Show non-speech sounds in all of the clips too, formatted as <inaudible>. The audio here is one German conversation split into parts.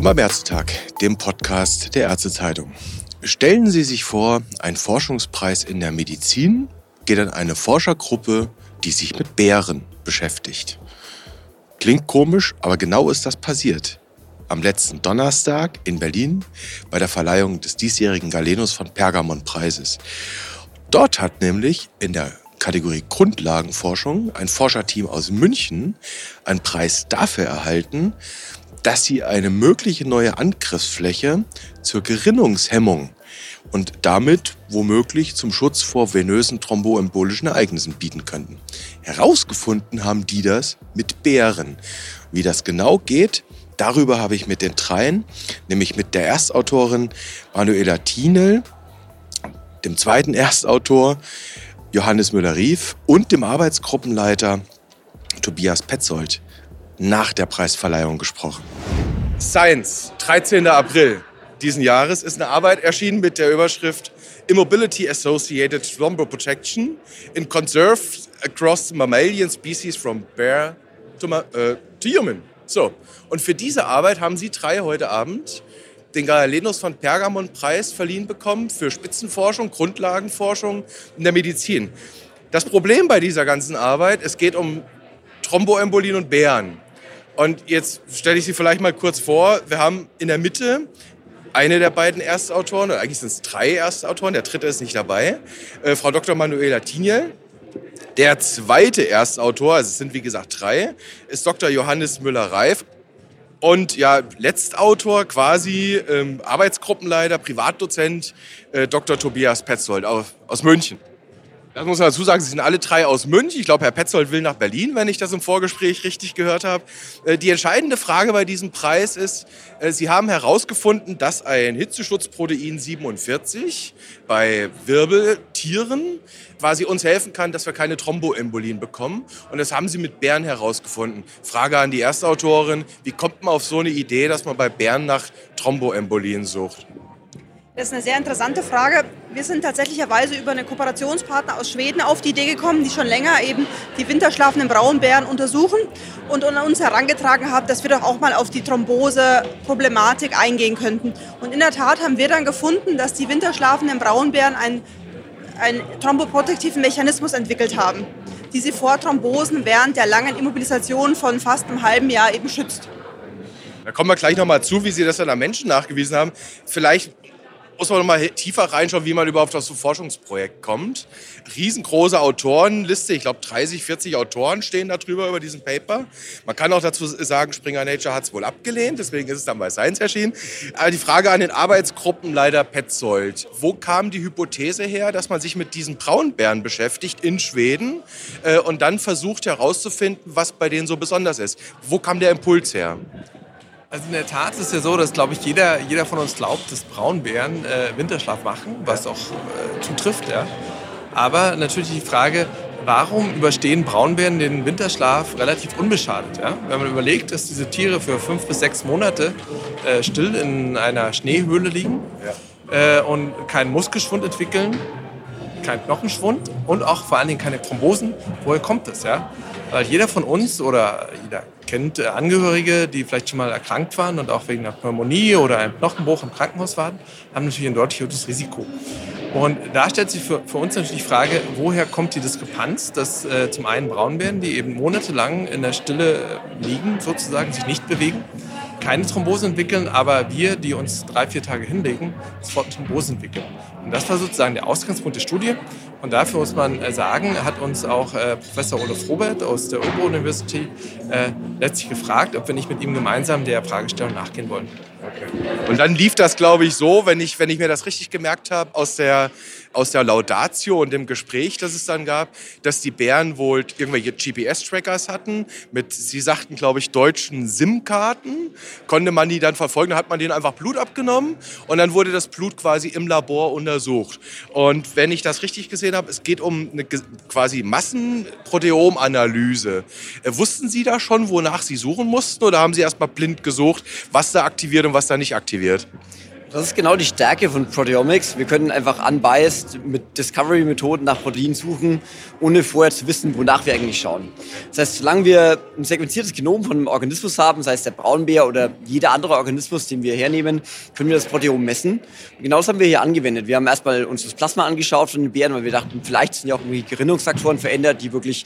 Willkommen am Ärztetag, dem Podcast der Ärztezeitung. Stellen Sie sich vor, ein Forschungspreis in der Medizin geht an eine Forschergruppe, die sich mit Bären beschäftigt. Klingt komisch, aber genau ist das passiert. Am letzten Donnerstag in Berlin bei der Verleihung des diesjährigen Galenus von Pergamon Preises. Dort hat nämlich in der Kategorie Grundlagenforschung ein Forscherteam aus München einen Preis dafür erhalten, dass sie eine mögliche neue Angriffsfläche zur Gerinnungshemmung und damit womöglich zum Schutz vor venösen thromboembolischen Ereignissen bieten könnten. Herausgefunden haben die das mit Bären. Wie das genau geht, darüber habe ich mit den dreien, nämlich mit der Erstautorin Manuela Thienel, dem zweiten Erstautor Johannes Müller-Rief und dem Arbeitsgruppenleiter Tobias Petzold nach der Preisverleihung gesprochen. Science, 13. April diesen Jahres, ist eine Arbeit erschienen mit der Überschrift Immobility Associated Thromboprotection in Conserved Across Mammalian Species from Bear to, äh, to Human. So, und für diese Arbeit haben Sie drei heute Abend den Galenus von Pergamon Preis verliehen bekommen für Spitzenforschung, Grundlagenforschung in der Medizin. Das Problem bei dieser ganzen Arbeit, es geht um Thromboembolien und Bären. Und jetzt stelle ich Sie vielleicht mal kurz vor. Wir haben in der Mitte eine der beiden Erstautoren, oder eigentlich sind es drei Erstautoren, der dritte ist nicht dabei, äh, Frau Dr. Manuela Tiniel. Der zweite Erstautor, also es sind wie gesagt drei, ist Dr. Johannes Müller-Reif. Und ja, Letztautor, quasi ähm, Arbeitsgruppenleiter, Privatdozent, äh, Dr. Tobias Petzold aus, aus München. Das muss man dazu sagen, sie sind alle drei aus München. Ich glaube, Herr Petzold will nach Berlin, wenn ich das im Vorgespräch richtig gehört habe. Äh, die entscheidende Frage bei diesem Preis ist, äh, Sie haben herausgefunden, dass ein Hitzeschutzprotein 47 bei Wirbeltieren quasi uns helfen kann, dass wir keine Thromboembolien bekommen. Und das haben Sie mit Bären herausgefunden. Frage an die Erstautorin, wie kommt man auf so eine Idee, dass man bei Bären nach Thromboembolien sucht? Das ist eine sehr interessante Frage. Wir sind tatsächlicherweise über einen Kooperationspartner aus Schweden auf die Idee gekommen, die schon länger eben die winterschlafenden Braunbären untersuchen und uns herangetragen haben, dass wir doch auch mal auf die Thrombose-Problematik eingehen könnten. Und in der Tat haben wir dann gefunden, dass die winterschlafenden Braunbären einen, einen thromboprotektiven Mechanismus entwickelt haben, die sie vor Thrombosen während der langen Immobilisation von fast einem halben Jahr eben schützt. Da kommen wir gleich nochmal zu, wie Sie das dann am Menschen nachgewiesen haben. Vielleicht muss man noch mal tiefer reinschauen, wie man überhaupt auf so Forschungsprojekt kommt. Riesengroße Autorenliste, ich glaube 30, 40 Autoren stehen da drüber über diesen Paper. Man kann auch dazu sagen, Springer Nature hat es wohl abgelehnt, deswegen ist es dann bei Science erschienen. Aber die Frage an den Arbeitsgruppen leider Petzold. Wo kam die Hypothese her, dass man sich mit diesen Braunbären beschäftigt in Schweden äh, und dann versucht herauszufinden, was bei denen so besonders ist? Wo kam der Impuls her? Also in der Tat ist es ja so, dass, glaube ich, jeder, jeder von uns glaubt, dass Braunbären äh, Winterschlaf machen, was auch äh, zutrifft. Ja. Aber natürlich die Frage, warum überstehen Braunbären den Winterschlaf relativ unbeschadet? Ja? Wenn man überlegt, dass diese Tiere für fünf bis sechs Monate äh, still in einer Schneehöhle liegen ja. äh, und keinen Muskelschwund entwickeln, keinen Knochenschwund und auch vor allen Dingen keine Thrombosen, woher kommt das? Ja? Weil jeder von uns oder jeder kennt äh, Angehörige, die vielleicht schon mal erkrankt waren und auch wegen einer Pneumonie oder einem Knochenbruch im Krankenhaus waren, haben natürlich ein deutlich höheres Risiko. Und da stellt sich für, für uns natürlich die Frage, woher kommt die Diskrepanz, dass äh, zum einen Braunbären, die eben monatelang in der Stille äh, liegen, sozusagen sich nicht bewegen, keine Thrombose entwickeln, aber wir, die uns drei, vier Tage hinlegen, sofort Thrombose entwickeln. Und das war sozusagen der Ausgangspunkt der Studie. Und dafür muss man äh, sagen, hat uns auch äh, Professor Olaf Robert aus der Obo University äh, letztlich gefragt, ob wir nicht mit ihm gemeinsam der Fragestellung nachgehen wollen. Und dann lief das, glaube ich, so, wenn ich, wenn ich mir das richtig gemerkt habe, aus der, aus der Laudatio und dem Gespräch, das es dann gab, dass die Bären wohl irgendwelche GPS-Trackers hatten mit, sie sagten, glaube ich, deutschen SIM-Karten. Konnte man die dann verfolgen, dann hat man denen einfach Blut abgenommen und dann wurde das Blut quasi im Labor untersucht. Und wenn ich das richtig gesehen habe, es geht um eine quasi Massenproteomanalyse. Äh, wussten Sie da schon, wonach Sie suchen mussten oder haben Sie erst mal blind gesucht, was da aktiviert und was da nicht aktiviert? Das ist genau die Stärke von Proteomics. Wir können einfach unbiased mit Discovery-Methoden nach Proteinen suchen, ohne vorher zu wissen, wonach wir eigentlich schauen. Das heißt, solange wir ein sequenziertes Genom von einem Organismus haben, sei es der Braunbär oder jeder andere Organismus, den wir hernehmen, können wir das Proteom messen. Und genau das haben wir hier angewendet. Wir haben erstmal uns das Plasma angeschaut von den Bären, weil wir dachten, vielleicht sind ja auch irgendwie Gerinnungsfaktoren verändert, die wirklich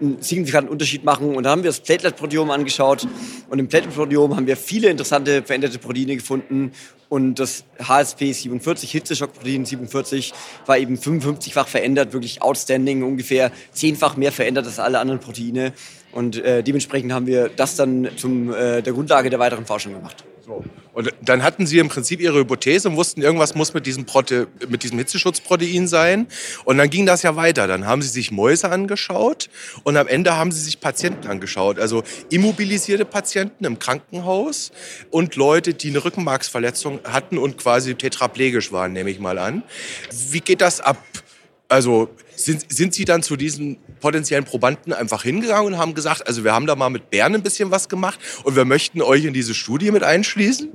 einen signifikanten Unterschied machen. Und da haben wir das Platelet-Proteom angeschaut. Und im Platelet-Proteom haben wir viele interessante veränderte Proteine gefunden. Und das HSP 47, Hitzeschockprotein 47, war eben 55-fach verändert, wirklich outstanding, ungefähr zehnfach mehr verändert als alle anderen Proteine. Und äh, dementsprechend haben wir das dann zum äh, der Grundlage der weiteren Forschung gemacht. So. Und dann hatten Sie im Prinzip Ihre Hypothese und wussten, irgendwas muss mit diesem, Prote mit diesem Hitzeschutzprotein sein. Und dann ging das ja weiter. Dann haben Sie sich Mäuse angeschaut und am Ende haben Sie sich Patienten angeschaut. Also immobilisierte Patienten im Krankenhaus und Leute, die eine Rückenmarksverletzung hatten und quasi tetraplegisch waren, nehme ich mal an. Wie geht das ab? Also sind, sind Sie dann zu diesen potenziellen Probanden einfach hingegangen und haben gesagt, also wir haben da mal mit Bären ein bisschen was gemacht und wir möchten euch in diese Studie mit einschließen?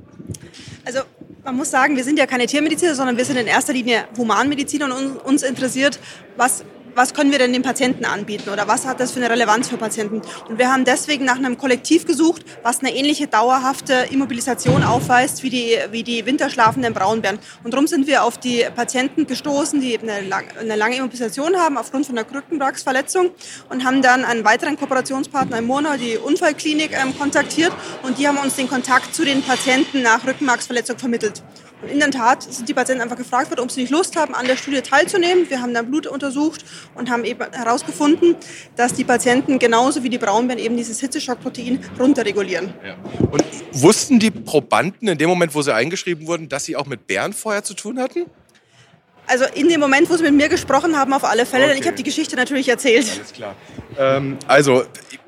Also man muss sagen, wir sind ja keine Tiermediziner, sondern wir sind in erster Linie Humanmediziner und uns interessiert, was was können wir denn den Patienten anbieten oder was hat das für eine Relevanz für Patienten. Und wir haben deswegen nach einem Kollektiv gesucht, was eine ähnliche dauerhafte Immobilisation aufweist wie die, wie die winterschlafenden Braunbären. Und darum sind wir auf die Patienten gestoßen, die eine, lang, eine lange Immobilisation haben aufgrund von einer Krückenmarksverletzung und haben dann einen weiteren Kooperationspartner in Murnau, die Unfallklinik, ähm, kontaktiert und die haben uns den Kontakt zu den Patienten nach Rückenmarksverletzung vermittelt. Und in der Tat sind die Patienten einfach gefragt worden, ob sie nicht Lust haben, an der Studie teilzunehmen. Wir haben dann Blut untersucht und haben eben herausgefunden, dass die Patienten genauso wie die Braunbären eben dieses Hitzeschockprotein runterregulieren. Ja. Und wussten die Probanden in dem Moment, wo sie eingeschrieben wurden, dass sie auch mit Bären vorher zu tun hatten? Also in dem Moment, wo sie mit mir gesprochen haben, auf alle Fälle, okay. denn ich habe die Geschichte natürlich erzählt. Alles klar. Ähm, also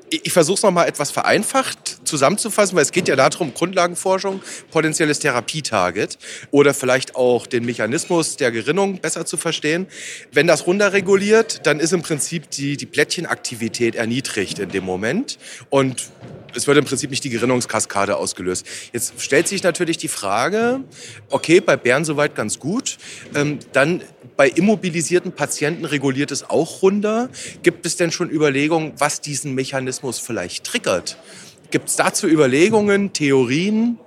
ich versuche es nochmal etwas vereinfacht zusammenzufassen, weil es geht ja darum, Grundlagenforschung, potenzielles Therapietarget oder vielleicht auch den Mechanismus der Gerinnung besser zu verstehen. Wenn das runterreguliert, dann ist im Prinzip die, die Plättchenaktivität erniedrigt in dem Moment und es wird im Prinzip nicht die Gerinnungskaskade ausgelöst. Jetzt stellt sich natürlich die Frage, okay, bei Bären soweit ganz gut, ähm, dann bei immobilisierten Patienten reguliert es auch runter. Gibt es denn schon Überlegungen, was diesen Mechanismus vielleicht triggert? Gibt es dazu Überlegungen, Theorien?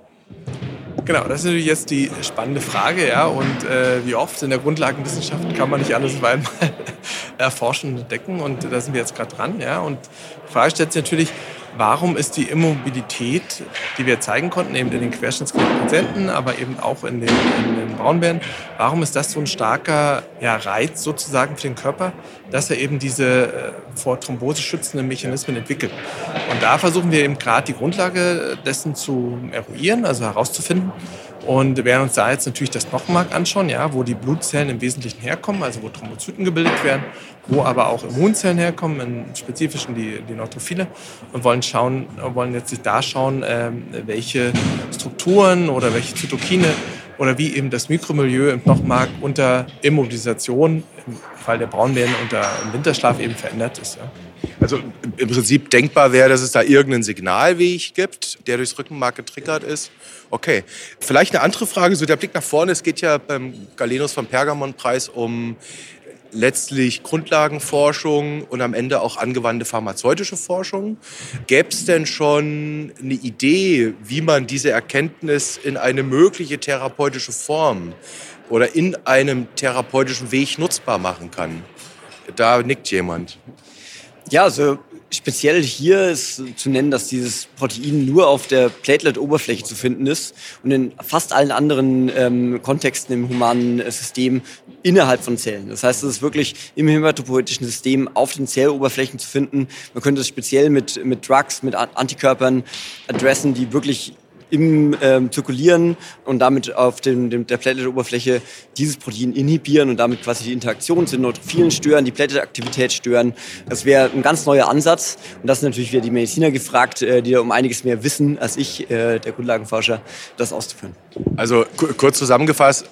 Genau, das ist natürlich jetzt die spannende Frage, ja. Und äh, wie oft in der Grundlagenwissenschaft kann man nicht alles einmal <laughs> erforschen und entdecken. Und da sind wir jetzt gerade dran, ja. Und die Frage stellt sich natürlich, warum ist die Immobilität, die wir zeigen konnten, eben in den querschnittsgelähmten Patienten, aber eben auch in den, in den Braunbären, warum ist das so ein starker ja, Reiz sozusagen für den Körper, dass er eben diese äh, vor Thrombose schützenden Mechanismen entwickelt. Und da versuchen wir eben gerade die Grundlage dessen zu eruieren, also herauszufinden, und werden uns da jetzt natürlich das Knochenmark anschauen, ja, wo die Blutzellen im Wesentlichen herkommen, also wo Thrombozyten gebildet werden, wo aber auch Immunzellen herkommen, im Spezifischen die, die Neutrophile, und wollen, schauen, wollen jetzt sich da schauen, äh, welche Strukturen oder welche Zytokine oder wie eben das Mikromilieu im Knochenmark unter Immobilisation, im Fall der Braunbären unter Winterschlaf eben verändert ist. Ja. Also im Prinzip denkbar wäre, dass es da irgendeinen Signalweg gibt, der durchs Rückenmark getriggert ist. Okay. Vielleicht eine andere Frage, so der Blick nach vorne. Es geht ja beim Galenus vom Pergamon-Preis um letztlich Grundlagenforschung und am Ende auch angewandte pharmazeutische Forschung. Gäbe es denn schon eine Idee, wie man diese Erkenntnis in eine mögliche therapeutische Form oder in einem therapeutischen Weg nutzbar machen kann? Da nickt jemand. Ja, also speziell hier ist zu nennen, dass dieses Protein nur auf der Platelet-Oberfläche zu finden ist und in fast allen anderen ähm, Kontexten im humanen äh, System innerhalb von Zellen. Das heißt, es ist wirklich im hämatopoetischen System auf den Zelloberflächen zu finden. Man könnte es speziell mit, mit Drugs, mit Antikörpern adressen, die wirklich im ähm, Zirkulieren und damit auf dem, dem, der Platelet-Oberfläche dieses Protein inhibieren und damit quasi die Interaktion zu den Neutrophilen stören, die Platelet-Aktivität stören. Das wäre ein ganz neuer Ansatz. Und das ist natürlich wieder die Mediziner gefragt, äh, die da um einiges mehr wissen als ich, äh, der Grundlagenforscher, das auszuführen. Also kurz zusammengefasst,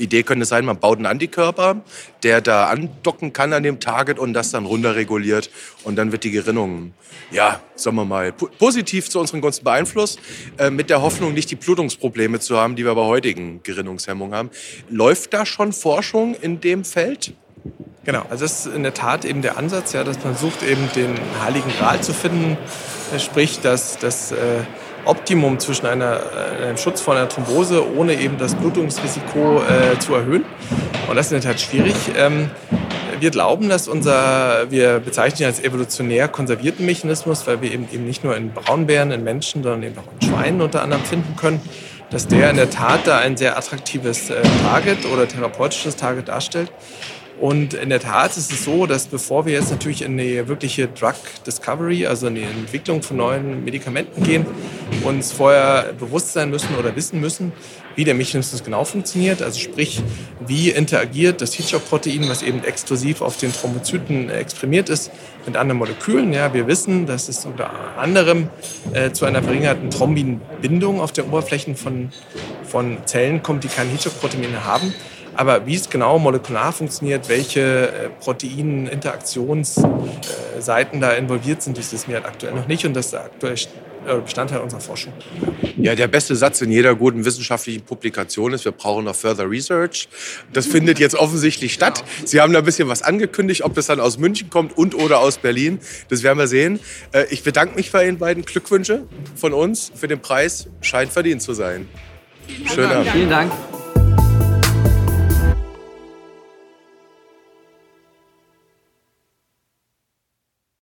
Idee könnte sein, man baut einen Antikörper, der da andocken kann an dem Target und das dann runterreguliert und dann wird die Gerinnung, ja, sagen wir mal, positiv zu unseren Gunsten beeinflusst, äh, mit der Hoffnung, nicht die Blutungsprobleme zu haben, die wir bei heutigen Gerinnungshemmungen haben. Läuft da schon Forschung in dem Feld? Genau, also das ist in der Tat eben der Ansatz, ja, dass man sucht eben den heiligen Gral zu finden, sprich, dass das äh, Optimum zwischen einer, äh, einem Schutz vor einer Thrombose ohne eben das Blutungsrisiko äh, zu erhöhen. Und das ist in der Tat schwierig. Ähm, wir glauben, dass unser, wir bezeichnen ihn als evolutionär konservierten Mechanismus, weil wir eben, eben nicht nur in Braunbären, in Menschen, sondern eben auch in Schweinen unter anderem finden können, dass der in der Tat da ein sehr attraktives äh, Target oder therapeutisches Target darstellt. Und in der Tat ist es so, dass bevor wir jetzt natürlich in die wirkliche Drug Discovery, also in die Entwicklung von neuen Medikamenten gehen, uns vorher bewusst sein müssen oder wissen müssen, wie der Mechanismus genau funktioniert. Also sprich, wie interagiert das Heat-Shock-Protein, was eben exklusiv auf den Thrombozyten exprimiert ist, mit anderen Molekülen. Ja, wir wissen, dass es unter anderem äh, zu einer verringerten Thrombinbindung auf den Oberflächen von, von Zellen kommt, die kein Heat-Shock-Protein haben. Aber wie es genau molekular funktioniert, welche äh, Proteininteraktionsseiten da involviert sind, das wissen wir halt aktuell noch nicht und das ist aktuell äh, Bestandteil unserer Forschung. Ja, der beste Satz in jeder guten wissenschaftlichen Publikation ist, wir brauchen noch further research. Das findet jetzt offensichtlich statt. Sie haben da ein bisschen was angekündigt, ob das dann aus München kommt und oder aus Berlin. Das werden wir sehen. Äh, ich bedanke mich bei Ihnen beiden. Glückwünsche von uns für den Preis. Scheint verdient zu sein. Schönen Abend. Vielen Dank.